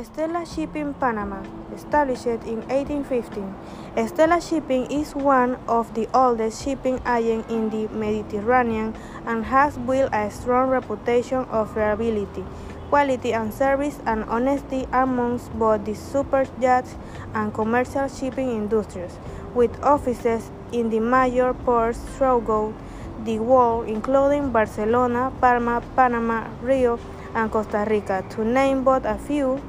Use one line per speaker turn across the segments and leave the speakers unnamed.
Stella Shipping Panama, established in 1815. Stella Shipping is one of the oldest shipping agents in the Mediterranean and has built a strong reputation of reliability, quality and service and honesty amongst both the super yacht and commercial shipping industries, with offices in the major ports throughout the world, including Barcelona, Palma, Panama, Rio, and Costa Rica, to name but a few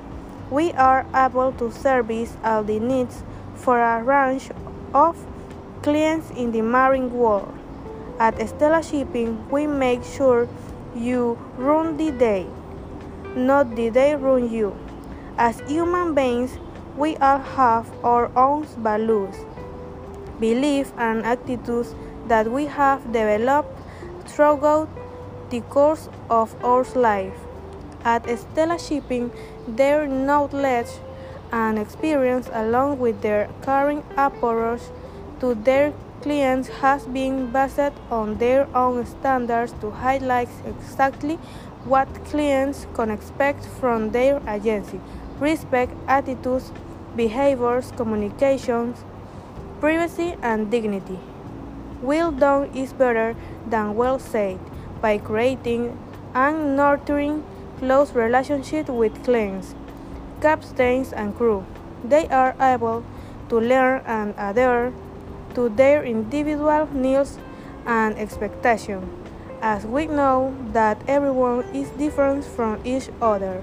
we are able to service all the needs for a range of clients in the marine world. At Stella Shipping, we make sure you run the day, not the day run you. As human beings, we all have our own values, beliefs, and attitudes that we have developed throughout the course of our life. At Stella Shipping, their knowledge and experience, along with their caring approach to their clients, has been based on their own standards to highlight exactly what clients can expect from their agency respect, attitudes, behaviors, communications, privacy, and dignity. Well done is better than well said by creating and nurturing close relationship with clients, captains, and crew. They are able to learn and adhere to their individual needs and expectations, as we know that everyone is different from each other.